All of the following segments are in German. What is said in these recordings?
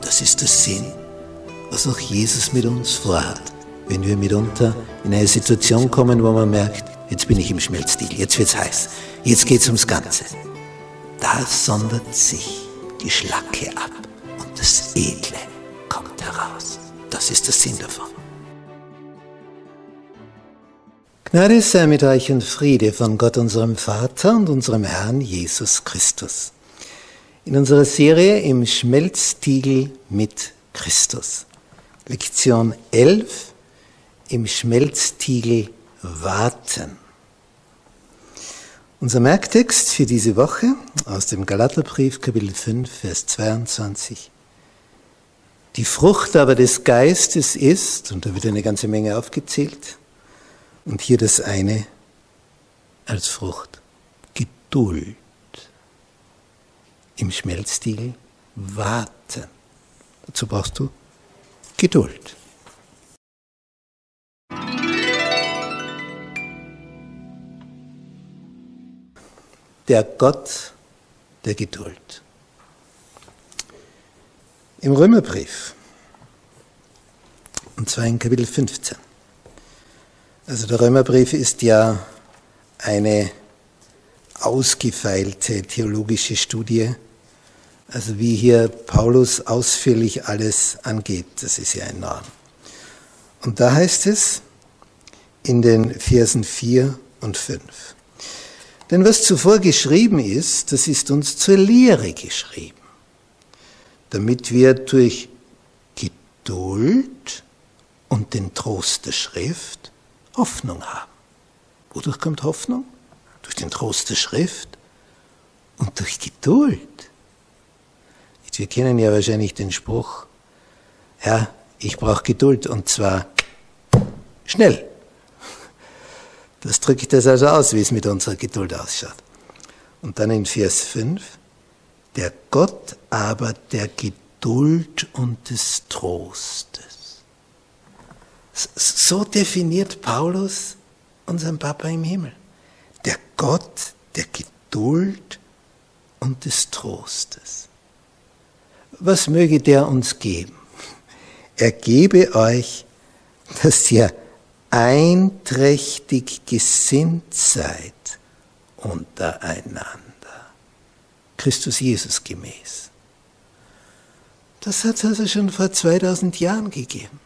Das ist der Sinn, was auch Jesus mit uns vorhat, wenn wir mitunter in eine Situation kommen, wo man merkt, jetzt bin ich im Schmelzstil, jetzt wird's heiß, jetzt geht's ums Ganze. Da sondert sich die Schlacke ab und das Edle kommt heraus. Das ist der Sinn davon. Gnade sei mit euch und Friede von Gott, unserem Vater und unserem Herrn Jesus Christus. In unserer Serie im Schmelztiegel mit Christus. Lektion 11 im Schmelztiegel warten. Unser Merktext für diese Woche aus dem Galaterbrief Kapitel 5 Vers 22. Die Frucht aber des Geistes ist, und da wird eine ganze Menge aufgezählt, und hier das eine als Frucht. Geduld. Im Schmelztiegel warten. Dazu brauchst du Geduld. Der Gott der Geduld. Im Römerbrief, und zwar in Kapitel 15. Also der Römerbrief ist ja eine ausgefeilte theologische Studie. Also wie hier Paulus ausführlich alles angeht, das ist ja enorm. Und da heißt es in den Versen 4 und 5. Denn was zuvor geschrieben ist, das ist uns zur Lehre geschrieben, damit wir durch Geduld und den Trost der Schrift Hoffnung haben. Wodurch kommt Hoffnung? Durch den Trost der Schrift und durch Geduld. Wir kennen ja wahrscheinlich den Spruch, ja, ich brauche Geduld und zwar schnell. Das drückt das also aus, wie es mit unserer Geduld ausschaut. Und dann in Vers 5, der Gott aber der Geduld und des Trostes so definiert Paulus unseren Papa im Himmel. Der Gott der Geduld und des Trostes. Was möge der uns geben? Er gebe euch, dass ihr einträchtig gesinnt seid untereinander. Christus Jesus gemäß. Das hat es also schon vor 2000 Jahren gegeben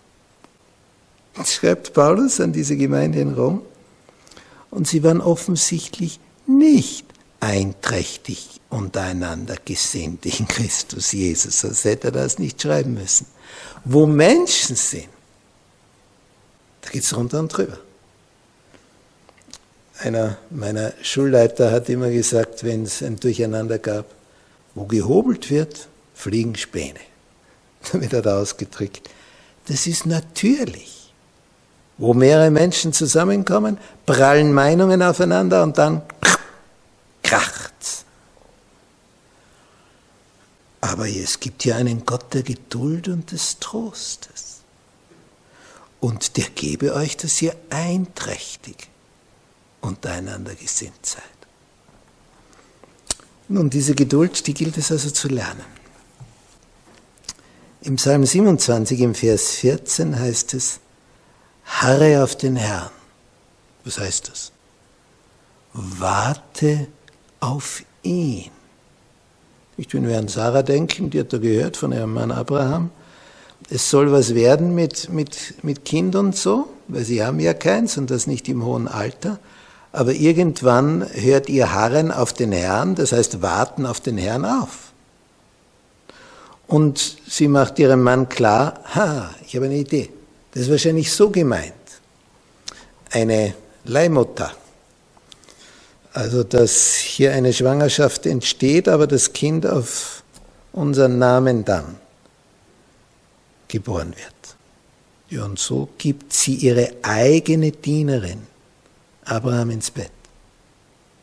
schreibt Paulus an diese Gemeinde in Rom. Und sie waren offensichtlich nicht einträchtig untereinander gesinnt in Christus Jesus, sonst hätte er das nicht schreiben müssen. Wo Menschen sind, da geht es runter und drüber. Einer meiner Schulleiter hat immer gesagt, wenn es ein Durcheinander gab, wo gehobelt wird, fliegen Späne. Damit hat er ausgedrückt. Das ist natürlich wo mehrere Menschen zusammenkommen, prallen Meinungen aufeinander und dann kracht's. Aber es gibt ja einen Gott der Geduld und des Trostes. Und der gebe euch, dass ihr einträchtig untereinander gesinnt seid. Nun, diese Geduld, die gilt es also zu lernen. Im Psalm 27 im Vers 14 heißt es, Harre auf den Herrn. Was heißt das? Warte auf ihn. Ich wenn wir an Sarah denken, die hat da gehört von ihrem Mann Abraham, es soll was werden mit, mit, mit Kind und so, weil sie haben ja keins und das nicht im hohen Alter. Aber irgendwann hört ihr Harren auf den Herrn, das heißt warten auf den Herrn auf. Und sie macht ihrem Mann klar, ha, ich habe eine Idee. Das ist wahrscheinlich so gemeint. Eine Leihmutter. Also, dass hier eine Schwangerschaft entsteht, aber das Kind auf unseren Namen dann geboren wird. Ja, und so gibt sie ihre eigene Dienerin Abraham ins Bett.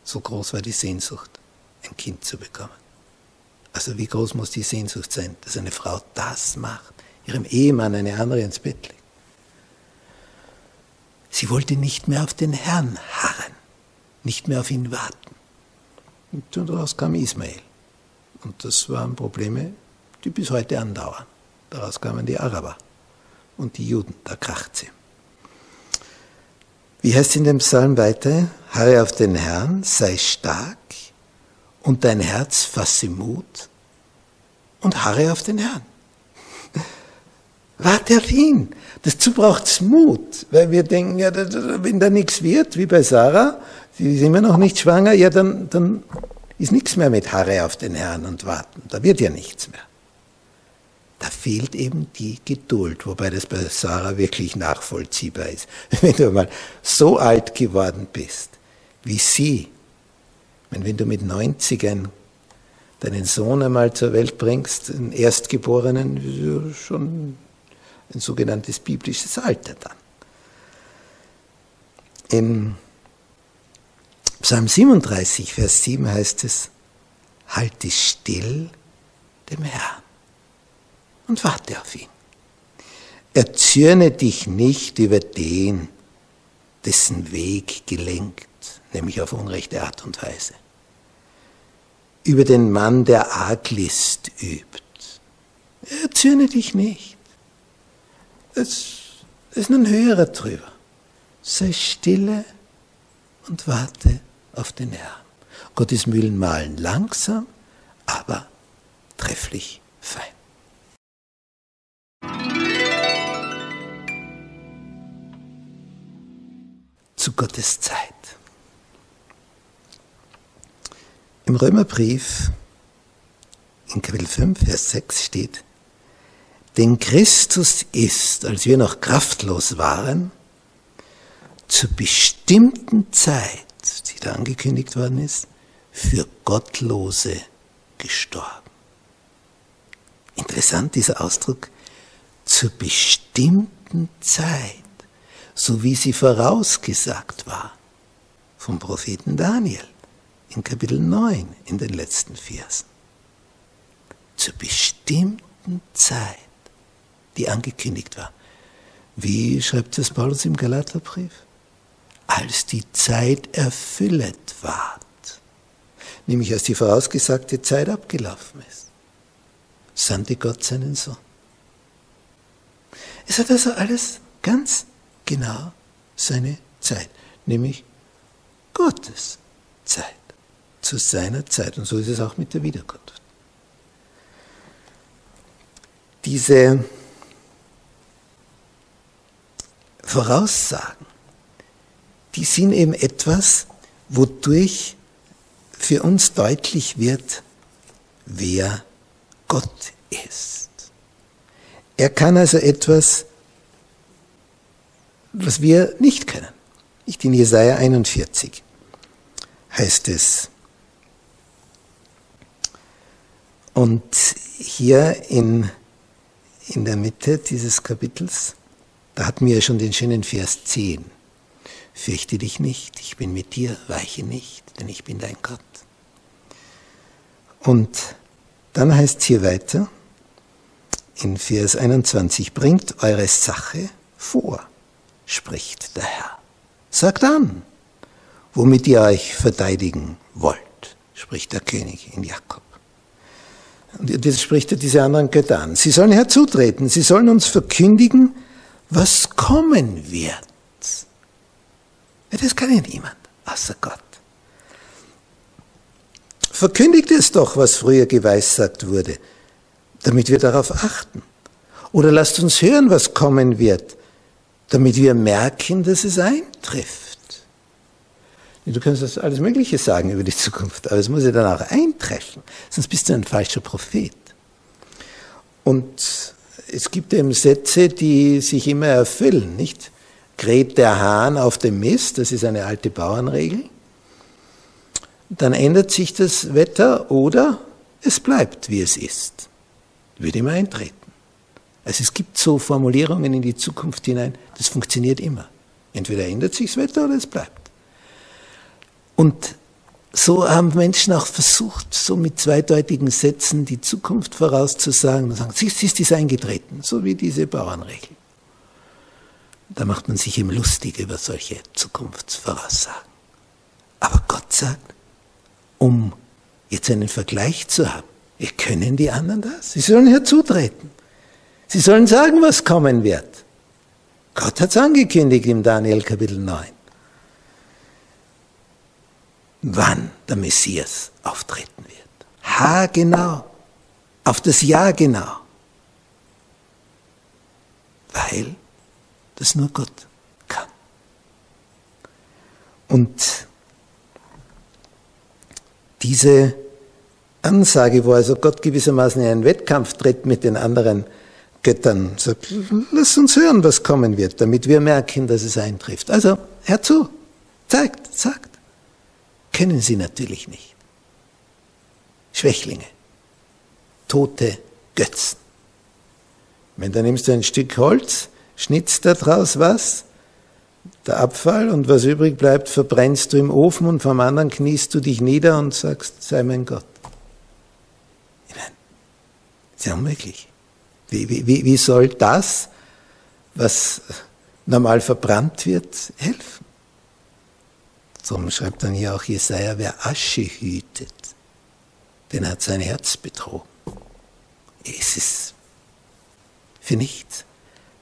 So groß war die Sehnsucht, ein Kind zu bekommen. Also wie groß muss die Sehnsucht sein, dass eine Frau das macht, ihrem Ehemann eine andere ins Bett legt. Sie wollte nicht mehr auf den Herrn harren, nicht mehr auf ihn warten. Und daraus kam Ismael. Und das waren Probleme, die bis heute andauern. Daraus kamen die Araber und die Juden, da kracht sie. Wie heißt in dem Psalm weiter? Harre auf den Herrn, sei stark und dein Herz fasse Mut und harre auf den Herrn. Warte auf ihn. Dazu braucht es Mut, weil wir denken, ja, wenn da nichts wird, wie bei Sarah, sie ist immer noch nicht schwanger, ja, dann, dann ist nichts mehr mit Harre auf den Herrn und warten. Da wird ja nichts mehr. Da fehlt eben die Geduld, wobei das bei Sarah wirklich nachvollziehbar ist. Wenn du mal so alt geworden bist, wie sie, wenn du mit 90 einen, deinen Sohn einmal zur Welt bringst, einen Erstgeborenen, schon ein sogenanntes biblisches Alter dann. In Psalm 37, Vers 7 heißt es, halte still dem Herrn und warte auf ihn. Erzürne dich nicht über den, dessen Weg gelenkt, nämlich auf unrechte Art und Weise. Über den Mann, der Arglist übt. Erzürne dich nicht. Es ist ein höherer drüber. Sei stille und warte auf den Herrn. Gottes Mühlen malen langsam, aber trefflich fein. Zu Gottes Zeit. Im Römerbrief in Kapitel 5, Vers 6 steht, denn Christus ist, als wir noch kraftlos waren, zur bestimmten Zeit, die da angekündigt worden ist, für Gottlose gestorben. Interessant dieser Ausdruck, zur bestimmten Zeit, so wie sie vorausgesagt war vom Propheten Daniel in Kapitel 9 in den letzten Versen. Zur bestimmten Zeit die angekündigt war. Wie schreibt es Paulus im Galaterbrief? Als die Zeit erfüllet ward, nämlich als die vorausgesagte Zeit abgelaufen ist, sandte Gott seinen Sohn. Es hat also alles ganz genau seine Zeit, nämlich Gottes Zeit, zu seiner Zeit. Und so ist es auch mit der Wiederkunft. Diese Voraussagen, die sind eben etwas, wodurch für uns deutlich wird, wer Gott ist. Er kann also etwas, was wir nicht können. Nicht in Jesaja 41 heißt es. Und hier in, in der Mitte dieses Kapitels da hatten wir ja schon den schönen Vers 10. Fürchte dich nicht, ich bin mit dir, weiche nicht, denn ich bin dein Gott. Und dann heißt es hier weiter, in Vers 21, bringt eure Sache vor, spricht der Herr. Sagt an, womit ihr euch verteidigen wollt, spricht der König in Jakob. Und jetzt spricht er diese anderen Götter an. Sie sollen herzutreten, sie sollen uns verkündigen, was kommen wird. Das kann ja niemand, außer Gott. Verkündigt es doch, was früher geweissagt wurde, damit wir darauf achten. Oder lasst uns hören, was kommen wird, damit wir merken, dass es eintrifft. Du kannst das alles Mögliche sagen über die Zukunft, aber es muss ja dann auch eintreffen, sonst bist du ein falscher Prophet. Und es gibt eben Sätze, die sich immer erfüllen, nicht? Kräht der Hahn auf dem Mist, das ist eine alte Bauernregel. Dann ändert sich das Wetter oder es bleibt, wie es ist. Wird immer eintreten. Also es gibt so Formulierungen in die Zukunft hinein, das funktioniert immer. Entweder ändert sich das Wetter oder es bleibt. Und so haben Menschen auch versucht, so mit zweideutigen Sätzen die Zukunft vorauszusagen und sagen, siehst, ist dies eingetreten, so wie diese Bauernregel. Da macht man sich eben lustig über solche Zukunftsvoraussagen. Aber Gott sagt, um jetzt einen Vergleich zu haben, können die anderen das? Sie sollen herzutreten. Sie sollen sagen, was kommen wird. Gott hat es angekündigt im Daniel Kapitel 9 wann der Messias auftreten wird. Ha genau, auf das Jahr genau. Weil das nur Gott kann. Und diese Ansage, wo also Gott gewissermaßen in einen Wettkampf tritt mit den anderen Göttern, sagt, lass uns hören, was kommen wird, damit wir merken, dass es eintrifft. Also, hör zu, zeigt, sagt kennen sie natürlich nicht. Schwächlinge, tote Götzen. Wenn dann nimmst du ein Stück Holz, schnitzt daraus was, der Abfall und was übrig bleibt, verbrennst du im Ofen und vom anderen kniest du dich nieder und sagst, sei mein Gott. Ich meine, ist ja unmöglich. Wie, wie, wie soll das, was normal verbrannt wird, helfen? Darum schreibt dann hier auch Jesaja, wer Asche hütet, den hat sein Herz betrogen. Es ist für nichts.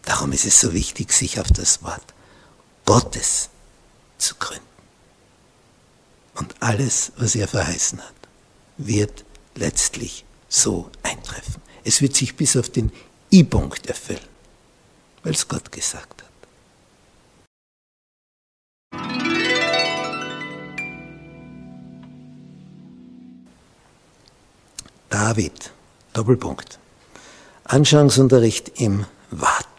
Darum ist es so wichtig, sich auf das Wort Gottes zu gründen. Und alles, was er verheißen hat, wird letztlich so eintreffen. Es wird sich bis auf den I-Punkt erfüllen, weil es Gott gesagt hat. David, Doppelpunkt. Anschauungsunterricht im Warten.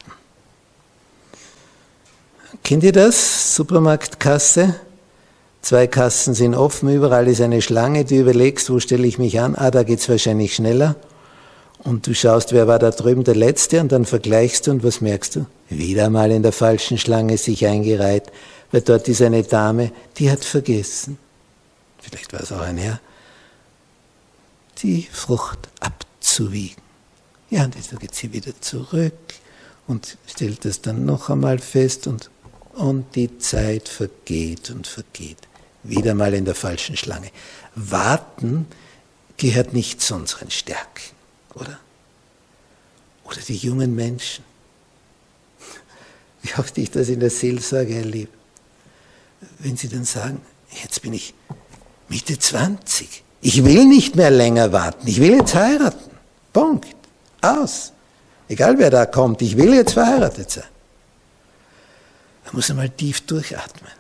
Kennt ihr das? Supermarktkasse. Zwei Kassen sind offen, überall ist eine Schlange. Du überlegst, wo stelle ich mich an? Ah, da geht's wahrscheinlich schneller. Und du schaust, wer war da drüben der Letzte und dann vergleichst du und was merkst du? Wieder mal in der falschen Schlange sich eingereiht, weil dort ist eine Dame, die hat vergessen. Vielleicht war es auch ein Herr die Frucht abzuwiegen. Ja, und dann geht sie wieder zurück und stellt es dann noch einmal fest und, und die Zeit vergeht und vergeht. Wieder mal in der falschen Schlange. Warten gehört nicht zu unseren Stärken, oder? Oder die jungen Menschen. Wie oft ich das in der Seelsorge erlebe. Wenn sie dann sagen, jetzt bin ich Mitte 20, ich will nicht mehr länger warten. Ich will jetzt heiraten. Punkt. Aus. Egal wer da kommt, ich will jetzt verheiratet sein. Da muss er mal tief durchatmen.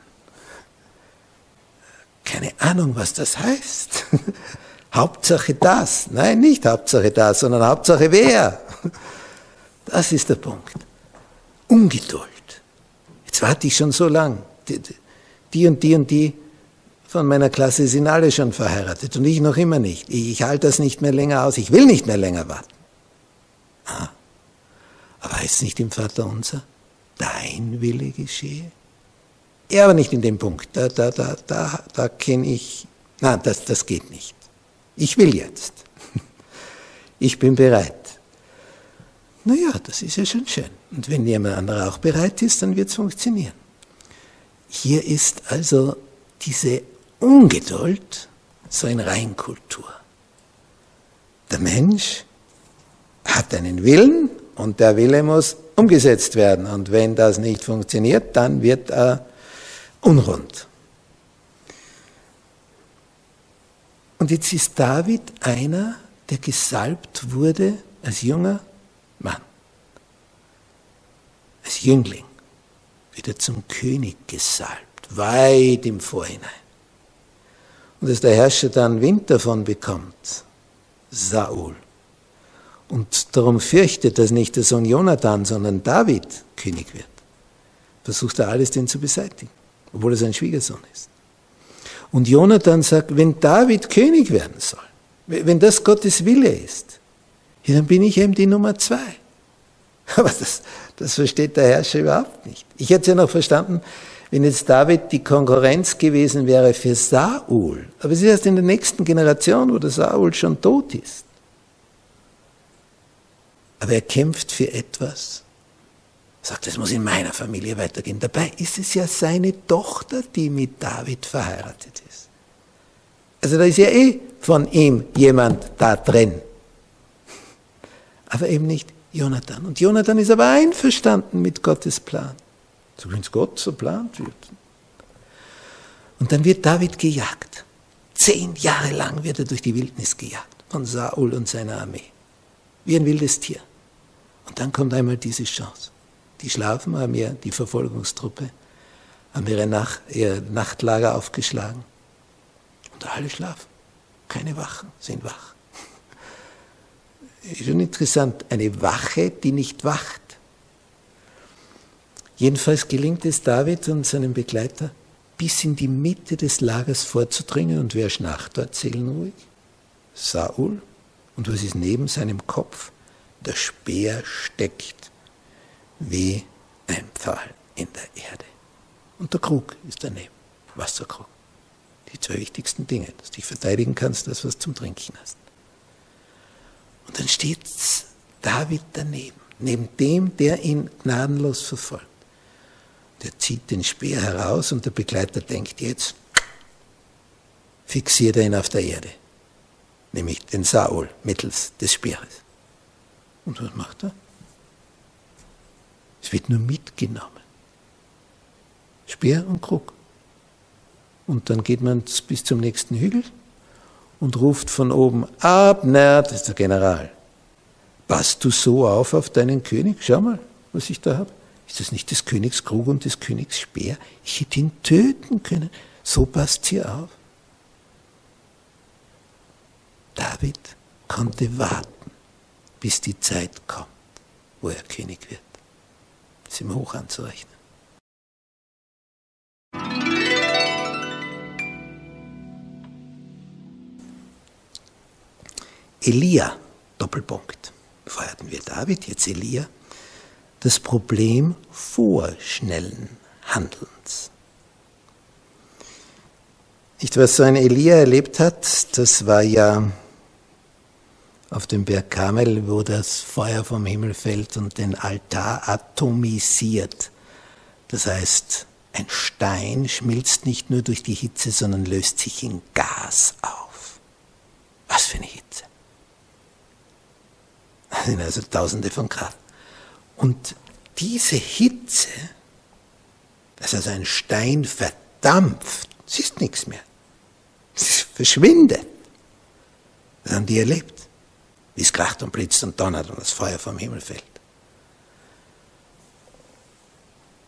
Keine Ahnung, was das heißt. Hauptsache das. Nein, nicht Hauptsache das, sondern Hauptsache wer. Das ist der Punkt. Ungeduld. Jetzt warte ich schon so lang. Die, die und die und die von meiner Klasse sind alle schon verheiratet und ich noch immer nicht. Ich, ich halte das nicht mehr länger aus. Ich will nicht mehr länger warten. Ah, aber heißt nicht im Vater unser, dein Wille geschehe? Ja, aber nicht in dem Punkt. Da, da, da, da, da kenne ich, na, das, das geht nicht. Ich will jetzt. Ich bin bereit. Naja, das ist ja schon schön. Und wenn jemand anderer auch bereit ist, dann wird es funktionieren. Hier ist also diese Ungeduld so in Reinkultur. Der Mensch hat einen Willen und der Wille muss umgesetzt werden. Und wenn das nicht funktioniert, dann wird er unrund. Und jetzt ist David einer, der gesalbt wurde als junger Mann, als Jüngling, wieder zum König gesalbt, weit im Vorhinein. Und dass der Herrscher dann Wind davon bekommt, Saul. Und darum fürchtet, dass nicht der Sohn Jonathan, sondern David König wird. Versucht er alles, den zu beseitigen, obwohl er sein Schwiegersohn ist. Und Jonathan sagt, wenn David König werden soll, wenn das Gottes Wille ist, dann bin ich eben die Nummer zwei. Aber das, das versteht der Herrscher überhaupt nicht. Ich hätte es ja noch verstanden, wenn jetzt David die Konkurrenz gewesen wäre für Saul. Aber es ist erst in der nächsten Generation, wo der Saul schon tot ist. Aber er kämpft für etwas. Sagt, es muss in meiner Familie weitergehen. Dabei ist es ja seine Tochter, die mit David verheiratet ist. Also da ist ja eh von ihm jemand da drin. Aber eben nicht Jonathan. Und Jonathan ist aber einverstanden mit Gottes Plan. So wie es Gott so plant wird. Und dann wird David gejagt. Zehn Jahre lang wird er durch die Wildnis gejagt von Saul und seiner Armee. Wie ein wildes Tier. Und dann kommt einmal diese Chance. Die schlafen, haben ja die Verfolgungstruppe, haben ihre Nacht, ihr Nachtlager aufgeschlagen. Und alle schlafen. Keine Wachen sind wach. Ist schon interessant, eine Wache, die nicht wacht. Jedenfalls gelingt es David und seinem Begleiter, bis in die Mitte des Lagers vorzudringen. Und wer schnarcht dort seelenruhig? Saul. Und was ist neben seinem Kopf? Der Speer steckt wie ein Pfahl in der Erde. Und der Krug ist daneben, Wasserkrug. Die zwei wichtigsten Dinge, dass du dich verteidigen kannst, das, was du zum Trinken hast. Und dann steht David daneben, neben dem, der ihn gnadenlos verfolgt. Der zieht den Speer heraus und der Begleiter denkt jetzt, fixiert er ihn auf der Erde, nämlich den Saul mittels des Speeres. Und was macht er? Es wird nur mitgenommen. Speer und Krug. Und dann geht man bis zum nächsten Hügel und ruft von oben, Abner, das ist der General, passt du so auf auf deinen König? Schau mal, was ich da habe. Ist das nicht des Königs Krug und des Königs Speer? Ich hätte ihn töten können. So passt hier auf. David konnte warten, bis die Zeit kommt, wo er König wird ist ihm hoch anzurechnen. Elia, Doppelpunkt. Hatten wir David, jetzt Elia. Das Problem vorschnellen Handelns. Nicht, was so ein Elia erlebt hat, das war ja auf dem Berg Karmel, wo das Feuer vom Himmel fällt und den Altar atomisiert. Das heißt, ein Stein schmilzt nicht nur durch die Hitze, sondern löst sich in Gas auf. Was für eine Hitze. Das sind also Tausende von Grad. Und diese Hitze, dass also ein Stein verdampft, es ist nichts mehr. Es verschwindet. Das haben die erlebt wie es kracht und blitzt und donnert und das Feuer vom Himmel fällt.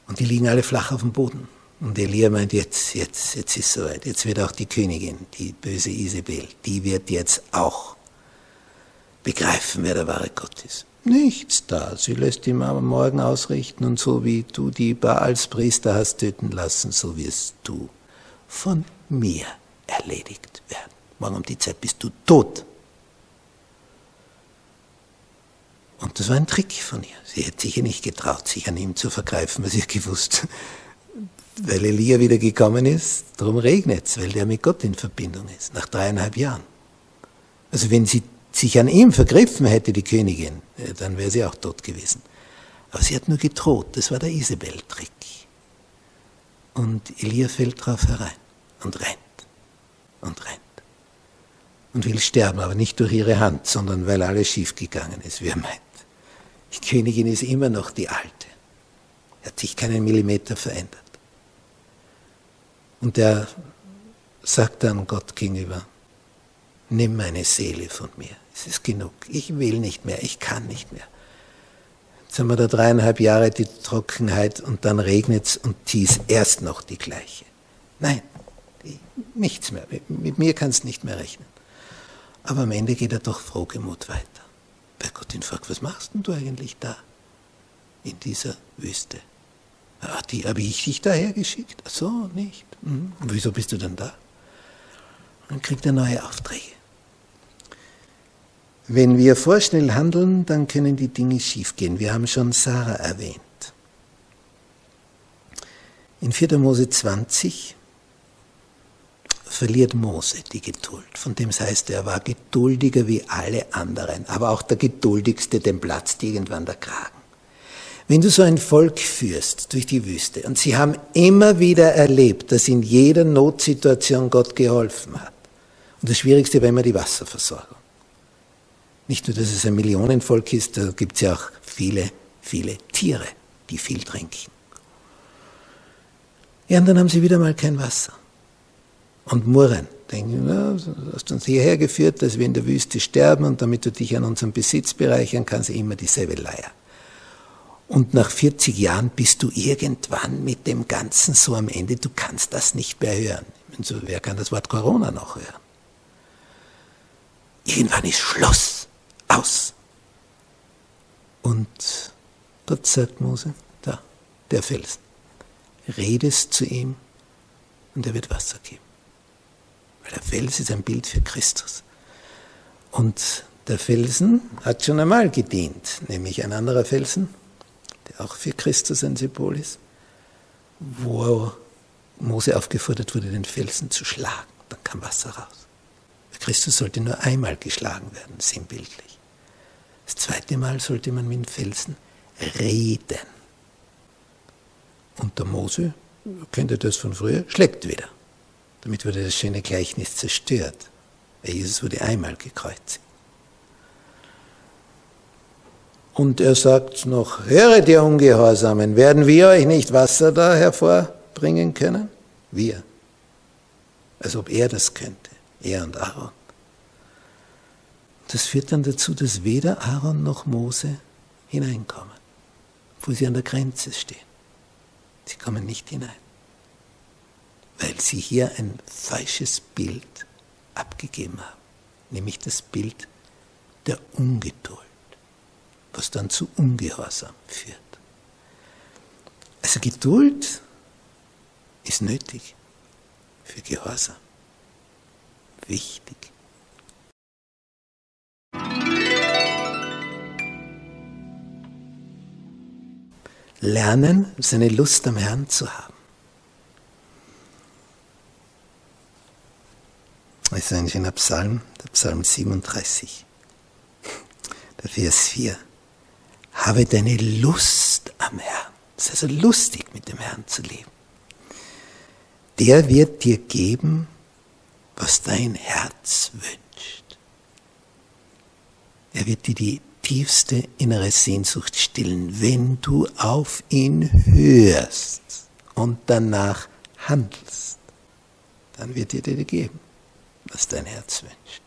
Und die liegen alle flach auf dem Boden. Und Elia meint, jetzt, jetzt, jetzt ist es soweit. Jetzt wird auch die Königin, die böse Isabel, die wird jetzt auch begreifen, wer der wahre Gott ist. Nichts da. Sie lässt ihm am Morgen ausrichten und so wie du die Baals Priester hast töten lassen, so wirst du von mir erledigt werden. Morgen um die Zeit bist du tot. Und das war ein Trick von ihr. Sie hätte sich ja nicht getraut, sich an ihm zu vergreifen, weil sie gewusst, weil Elia wieder gekommen ist, darum regnet es, weil der mit Gott in Verbindung ist, nach dreieinhalb Jahren. Also wenn sie sich an ihm vergriffen hätte, die Königin, dann wäre sie auch tot gewesen. Aber sie hat nur gedroht, das war der Isabel-Trick. Und Elia fällt drauf herein und rennt und rennt und will sterben, aber nicht durch ihre Hand, sondern weil alles schiefgegangen ist, wie er meint. Die Königin ist immer noch die alte. Er hat sich keinen Millimeter verändert. Und er sagt dann Gott gegenüber, nimm meine Seele von mir. Es ist genug. Ich will nicht mehr. Ich kann nicht mehr. Jetzt haben wir da dreieinhalb Jahre die Trockenheit und dann regnet es und die ist erst noch die gleiche. Nein, nichts mehr. Mit mir kannst du nicht mehr rechnen. Aber am Ende geht er doch frohgemut weiter. Gott ihn fragt, was machst denn du eigentlich da? In dieser Wüste. Ah, die habe ich dich daher geschickt? Ach so, nicht. Mhm. Und wieso bist du dann da? dann kriegt er neue Aufträge. Wenn wir vorschnell handeln, dann können die Dinge schiefgehen. Wir haben schon Sarah erwähnt. In 4. Mose 20 verliert Mose die Geduld. Von dem heißt, er war geduldiger wie alle anderen, aber auch der geduldigste, dem platzt irgendwann der Kragen. Wenn du so ein Volk führst durch die Wüste und sie haben immer wieder erlebt, dass in jeder Notsituation Gott geholfen hat. Und das Schwierigste war immer die Wasserversorgung. Nicht nur, dass es ein Millionenvolk ist, da gibt es ja auch viele, viele Tiere, die viel trinken. Ja, und dann haben sie wieder mal kein Wasser und murren. Denken, na, du hast uns hierher geführt, dass wir in der Wüste sterben und damit du dich an unserem Besitz bereichern kannst, immer dieselbe Leier. Und nach 40 Jahren bist du irgendwann mit dem Ganzen so am Ende, du kannst das nicht mehr hören. So, wer kann das Wort Corona noch hören? Irgendwann ist Schluss, aus. Und Gott sagt Mose, da, der Felsen, redest zu ihm und er wird Wasser geben. Weil der Fels ist ein Bild für Christus. Und der Felsen hat schon einmal gedient, nämlich ein anderer Felsen, der auch für Christus ein Symbol ist, wo Mose aufgefordert wurde, den Felsen zu schlagen. Dann kam Wasser raus. Christus sollte nur einmal geschlagen werden, sinnbildlich. Das zweite Mal sollte man mit dem Felsen reden. Und der Mose, kennt ihr das von früher, schlägt wieder. Damit wurde das schöne Gleichnis zerstört. Weil Jesus wurde einmal gekreuzigt. Und er sagt noch, höret ihr Ungehorsamen, werden wir euch nicht Wasser da hervorbringen können? Wir. Als ob er das könnte, er und Aaron. Das führt dann dazu, dass weder Aaron noch Mose hineinkommen, wo sie an der Grenze stehen. Sie kommen nicht hinein weil sie hier ein falsches Bild abgegeben haben, nämlich das Bild der Ungeduld, was dann zu Ungehorsam führt. Also Geduld ist nötig für Gehorsam, wichtig. Lernen, seine Lust am Herrn zu haben. Das ist ein schöner Psalm, der Psalm 37, der Vers 4. Habe deine Lust am Herrn. Es ist also lustig, mit dem Herrn zu leben. Der wird dir geben, was dein Herz wünscht. Er wird dir die tiefste innere Sehnsucht stillen, wenn du auf ihn hörst und danach handelst. Dann wird er dir geben was dein Herz wünscht.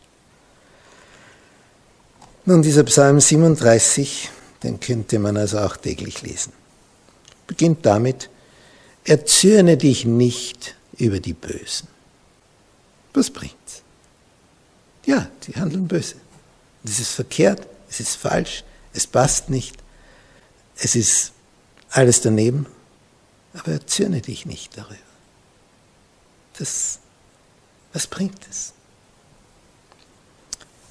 Nun, dieser Psalm 37, den könnte man also auch täglich lesen. Beginnt damit, erzürne dich nicht über die Bösen. Was bringt's? Ja, die handeln böse. Das ist verkehrt, es ist falsch, es passt nicht, es ist alles daneben, aber erzürne dich nicht darüber. Das, was bringt es?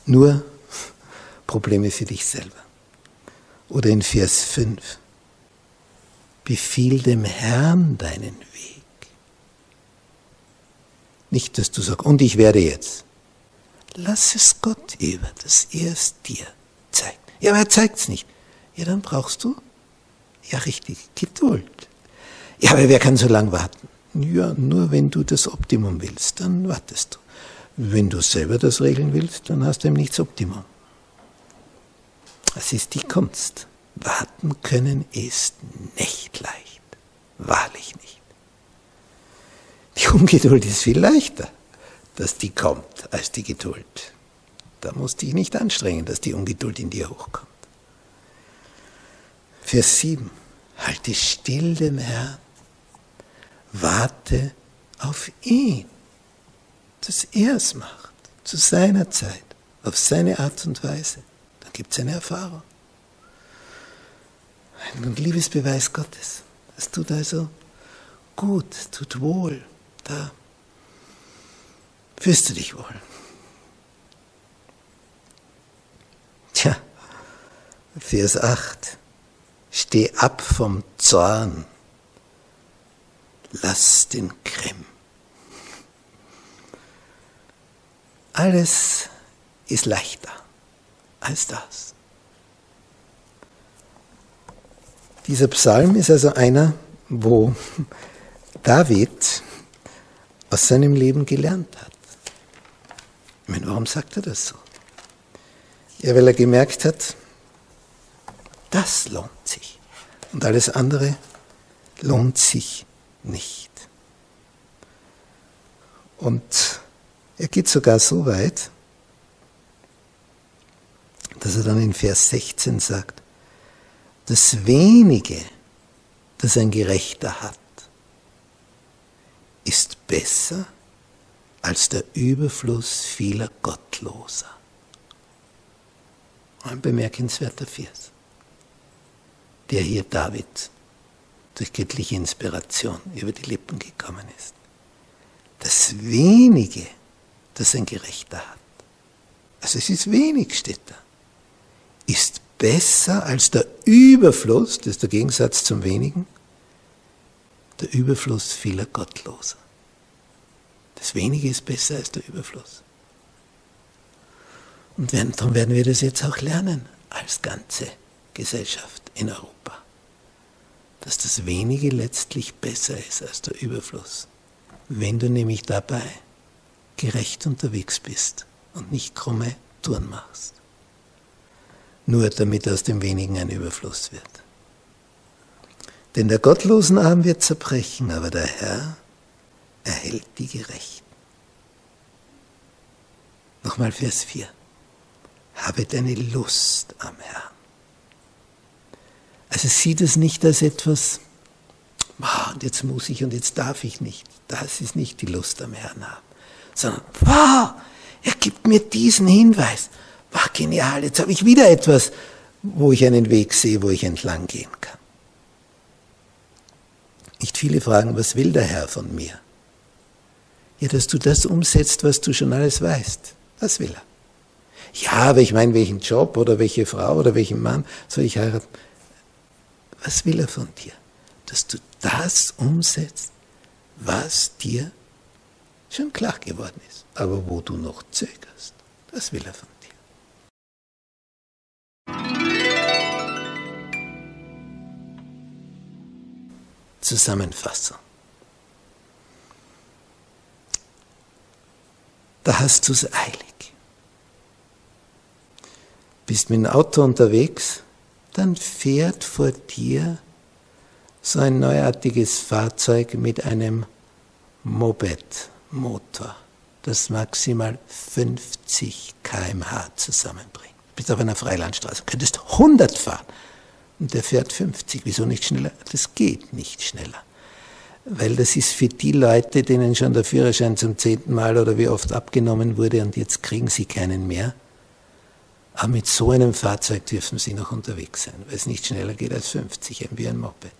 Nur Probleme für dich selber. Oder in Vers 5. Befiehl dem Herrn deinen Weg. Nicht, dass du sagst, und ich werde jetzt. Lass es Gott über, dass er es dir zeigt. Ja, aber er zeigt es nicht. Ja, dann brauchst du, ja richtig, Geduld. Ja, aber wer kann so lange warten? Ja, nur wenn du das Optimum willst, dann wartest du. Wenn du selber das regeln willst, dann hast du eben nichts Optimum. Es ist die Kunst. Warten können ist nicht leicht. Wahrlich nicht. Die Ungeduld ist viel leichter, dass die kommt, als die Geduld. Da musst du dich nicht anstrengen, dass die Ungeduld in dir hochkommt. Vers 7. Halte still dem Herrn, warte auf ihn dass er es macht, zu seiner Zeit, auf seine Art und Weise, dann gibt es eine Erfahrung. Ein Liebesbeweis Gottes. Das tut also gut, tut wohl. Da fühlst du dich wohl. Vers 8. Steh ab vom Zorn. Lass den Grimm. Alles ist leichter als das. Dieser Psalm ist also einer, wo David aus seinem Leben gelernt hat. Ich meine, warum sagt er das so? Ja, weil er gemerkt hat, das lohnt sich. Und alles andere lohnt sich nicht. Und er geht sogar so weit, dass er dann in Vers 16 sagt, das wenige, das ein Gerechter hat, ist besser als der Überfluss vieler Gottloser. Ein bemerkenswerter Vers, der hier David durch göttliche Inspiration über die Lippen gekommen ist. Das wenige, das ein Gerechter hat, also es ist wenig, steht da, ist besser als der Überfluss, das ist der Gegensatz zum wenigen, der Überfluss vieler Gottloser. Das Wenige ist besser als der Überfluss. Und darum werden wir das jetzt auch lernen als ganze Gesellschaft in Europa. Dass das Wenige letztlich besser ist als der Überfluss. Wenn du nämlich dabei gerecht unterwegs bist und nicht krumme Touren machst nur damit aus dem Wenigen ein Überfluss wird. Denn der gottlosen Arm wird zerbrechen, aber der Herr erhält die Gerechten. Nochmal Vers 4. Habe deine Lust am Herrn. Also sieh das nicht als etwas, oh, und jetzt muss ich und jetzt darf ich nicht. Das ist nicht die Lust am Herrn haben. Sondern, wow, er gibt mir diesen Hinweis ach genial, jetzt habe ich wieder etwas, wo ich einen Weg sehe, wo ich entlang gehen kann. Nicht viele fragen, was will der Herr von mir? Ja, dass du das umsetzt, was du schon alles weißt. Das will er. Ja, aber ich meine, welchen Job oder welche Frau oder welchen Mann soll ich heiraten? Was will er von dir? Dass du das umsetzt, was dir schon klar geworden ist, aber wo du noch zögerst. Das will er von dir. Zusammenfassung. Da hast du es eilig. Bist mit dem Auto unterwegs, dann fährt vor dir so ein neuartiges Fahrzeug mit einem Moped-Motor, das maximal 50 km/h zusammenbringt. Bist auf einer Freilandstraße, könntest 100 fahren und der fährt 50. Wieso nicht schneller? Das geht nicht schneller. Weil das ist für die Leute, denen schon der Führerschein zum zehnten Mal oder wie oft abgenommen wurde und jetzt kriegen sie keinen mehr. Aber mit so einem Fahrzeug dürfen sie noch unterwegs sein, weil es nicht schneller geht als 50, eben wie ein Moped.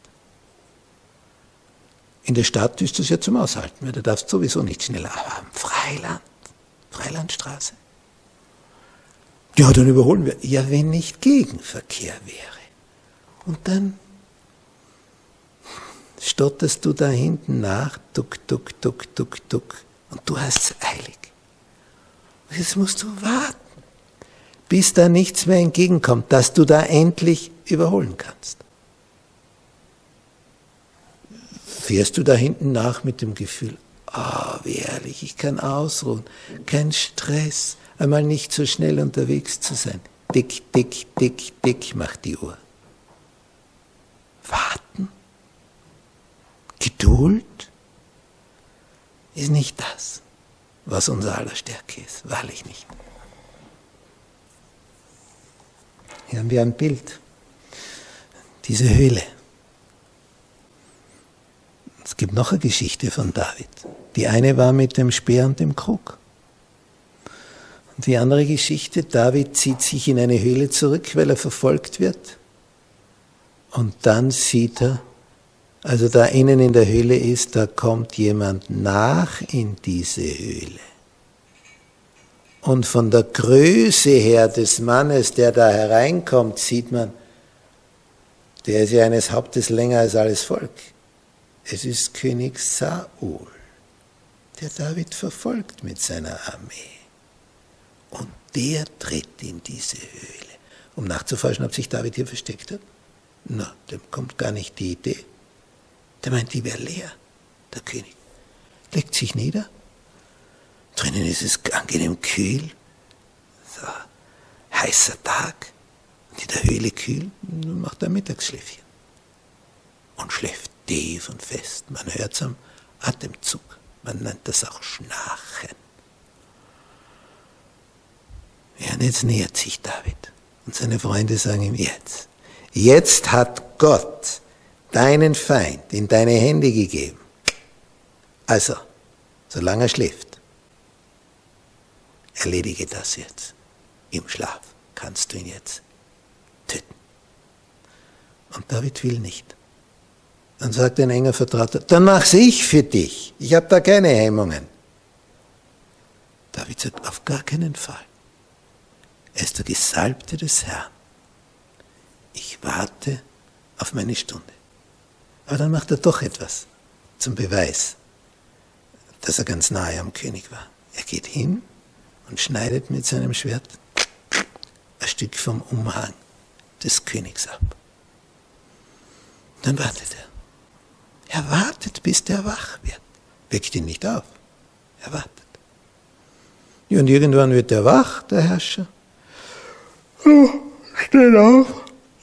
In der Stadt ist das ja zum Aushalten, weil du darfst sowieso nicht schneller. Aber am Freiland, Freilandstraße. Ja, dann überholen wir. Ja, wenn nicht Gegenverkehr wäre. Und dann stotterst du da hinten nach, duck, duck, duck, duck, duck, und du hast es eilig. Jetzt musst du warten, bis da nichts mehr entgegenkommt, dass du da endlich überholen kannst. Fährst du da hinten nach mit dem Gefühl, ah, oh, wie herrlich, ich kann ausruhen, kein Stress, einmal nicht so schnell unterwegs zu sein. Dick, dick, dick, dick macht die Uhr. Warten, Geduld ist nicht das, was unser aller Stärke ist, wahrlich nicht. Hier haben wir ein Bild, diese Höhle. Es gibt noch eine Geschichte von David. Die eine war mit dem Speer und dem Krug. Und die andere Geschichte, David zieht sich in eine Höhle zurück, weil er verfolgt wird. Und dann sieht er, also da innen in der Höhle ist, da kommt jemand nach in diese Höhle. Und von der Größe her des Mannes, der da hereinkommt, sieht man, der ist ja eines Hauptes länger als alles Volk. Es ist König Saul, der David verfolgt mit seiner Armee. Und der tritt in diese Höhle, um nachzuforschen, ob sich David hier versteckt hat. Na, dem kommt gar nicht die Idee. Der meint, die wäre leer, der König. Legt sich nieder. Drinnen ist es angenehm kühl. So, heißer Tag. Und in der Höhle kühl. Nun macht er Mittagsschläfchen. Und schläft tief und fest. Man hört es am Atemzug. Man nennt das auch Schnarchen. Ja, und jetzt nähert sich David. Und seine Freunde sagen ihm jetzt. Jetzt hat Gott deinen Feind in deine Hände gegeben. Also, solange er schläft, erledige das jetzt. Im Schlaf kannst du ihn jetzt töten. Und David will nicht. Dann sagt ein enger Vertrauter, dann mach's ich für dich. Ich habe da keine Hemmungen. David sagt, auf gar keinen Fall. Er ist der Gesalbte des Herrn. Ich warte auf meine Stunde. Aber dann macht er doch etwas zum Beweis, dass er ganz nahe am König war. Er geht hin und schneidet mit seinem Schwert ein Stück vom Umhang des Königs ab. Dann wartet er. Er wartet, bis der wach wird. Weckt ihn nicht auf. Er wartet. Und irgendwann wird er wach, der Herrscher, Oh, steht auf,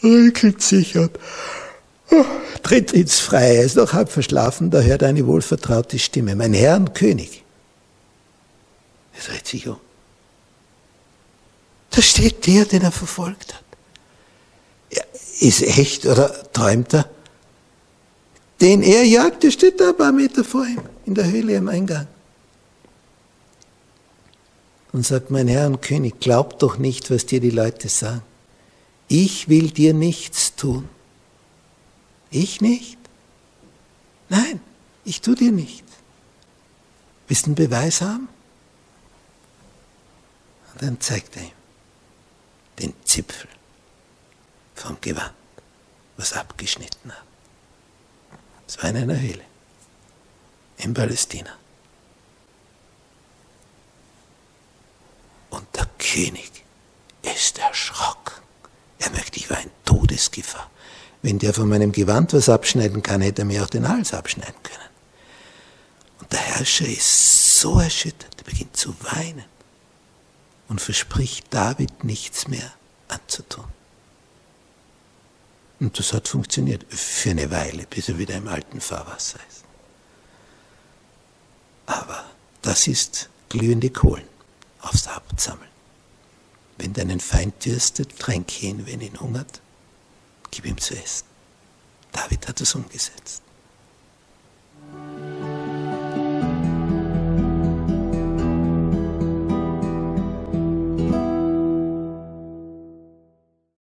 regelt sich und oh, tritt ins Freie. Er ist noch halb verschlafen, da hört eine wohlvertraute Stimme. Mein Herr und König. Er dreht sich um. Da steht der, den er verfolgt hat. Er ist echt oder träumt er? Den er jagt, der steht da ein paar Meter vor ihm, in der Höhle am Eingang und sagt, mein Herr und König, glaub doch nicht, was dir die Leute sagen. Ich will dir nichts tun. Ich nicht? Nein, ich tu dir nichts. Willst du einen Beweis haben? Und dann zeigt er ihm den Zipfel vom Gewand, was abgeschnitten hat. Es war in einer Höhle in Palästina. Und der König ist erschrocken. Er merkt, ich war in Todesgefahr. Wenn der von meinem Gewand was abschneiden kann, hätte er mir auch den Hals abschneiden können. Und der Herrscher ist so erschüttert, er beginnt zu weinen und verspricht David nichts mehr anzutun. Und das hat funktioniert für eine Weile, bis er wieder im alten Fahrwasser ist. Aber das ist glühende Kohlen aufs Haupt. Wenn deinen Feind dürstet, tränke ihn, wenn ihn hungert, gib ihm zu essen. David hat es umgesetzt.